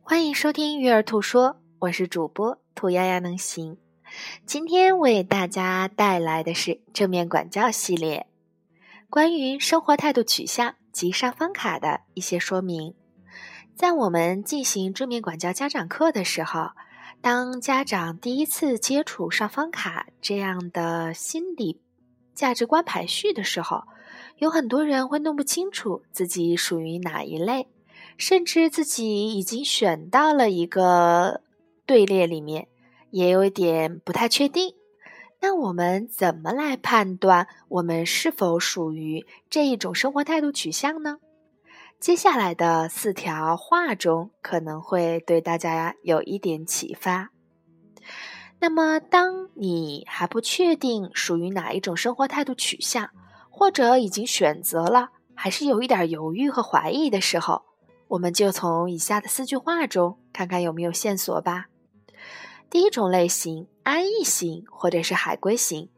欢迎收听《育儿兔说》，我是主播兔丫丫能行。今天为大家带来的是正面管教系列，关于生活态度取向及上方卡的一些说明。在我们进行正面管教家长课的时候，当家长第一次接触上方卡这样的心理价值观排序的时候，有很多人会弄不清楚自己属于哪一类。甚至自己已经选到了一个队列里面，也有一点不太确定。那我们怎么来判断我们是否属于这一种生活态度取向呢？接下来的四条话中可能会对大家有一点启发。那么，当你还不确定属于哪一种生活态度取向，或者已经选择了，还是有一点犹豫和怀疑的时候，我们就从以下的四句话中看看有没有线索吧。第一种类型，安逸型或者是海归型，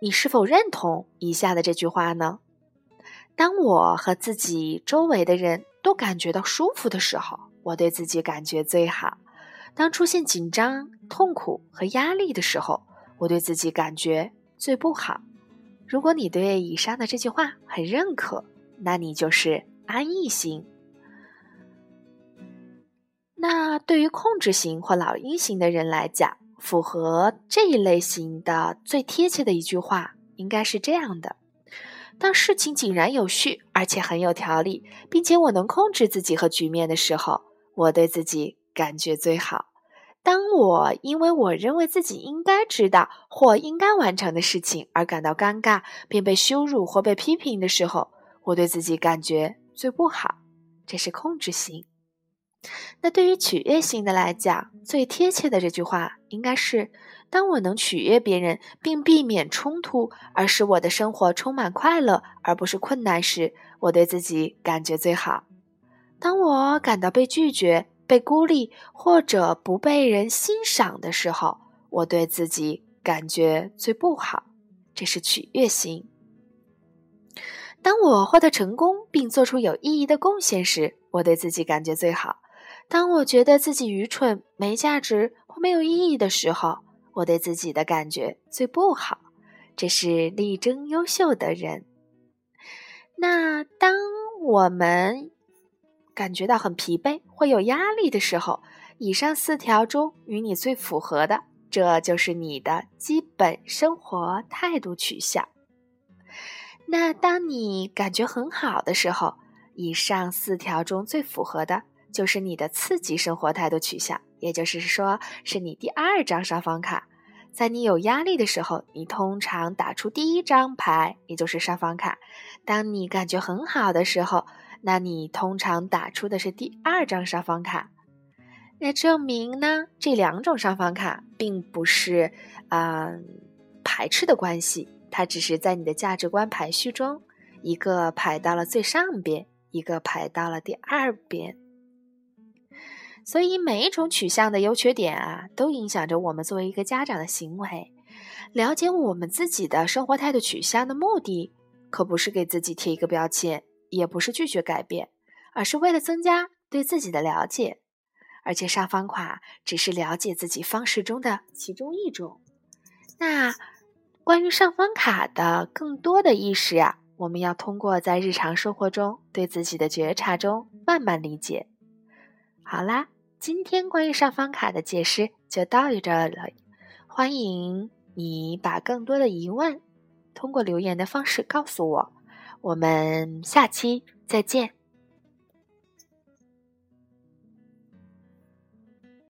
你是否认同以下的这句话呢？当我和自己周围的人都感觉到舒服的时候，我对自己感觉最好；当出现紧张、痛苦和压力的时候，我对自己感觉最不好。如果你对以上的这句话很认可，那你就是安逸型。那对于控制型或老鹰型的人来讲，符合这一类型的最贴切的一句话应该是这样的：当事情井然有序，而且很有条理，并且我能控制自己和局面的时候，我对自己感觉最好。当我因为我认为自己应该知道或应该完成的事情而感到尴尬，并被羞辱或被批评的时候，我对自己感觉最不好。这是控制型。那对于取悦型的来讲，最贴切的这句话应该是：当我能取悦别人，并避免冲突，而使我的生活充满快乐，而不是困难时，我对自己感觉最好。当我感到被拒绝、被孤立或者不被人欣赏的时候，我对自己感觉最不好。这是取悦型。当我获得成功并做出有意义的贡献时，我对自己感觉最好。当我觉得自己愚蠢、没价值或没有意义的时候，我对自己的感觉最不好。这是力争优秀的人。那当我们感觉到很疲惫会有压力的时候，以上四条中与你最符合的，这就是你的基本生活态度取向。那当你感觉很好的时候，以上四条中最符合的。就是你的刺激生活态度取向，也就是说，是你第二张上方卡。在你有压力的时候，你通常打出第一张牌，也就是上方卡；当你感觉很好的时候，那你通常打出的是第二张上方卡。那证明呢，这两种上方卡并不是啊排斥的关系，它只是在你的价值观排序中，一个排到了最上边，一个排到了第二边。所以每一种取向的优缺点啊，都影响着我们作为一个家长的行为。了解我们自己的生活态度取向的目的，可不是给自己贴一个标签，也不是拒绝改变，而是为了增加对自己的了解。而且上方卡只是了解自己方式中的其中一种。那关于上方卡的更多的意识啊，我们要通过在日常生活中对自己的觉察中慢慢理解。好啦。今天关于上方卡的解释就到这了，欢迎你把更多的疑问通过留言的方式告诉我，我们下期再见。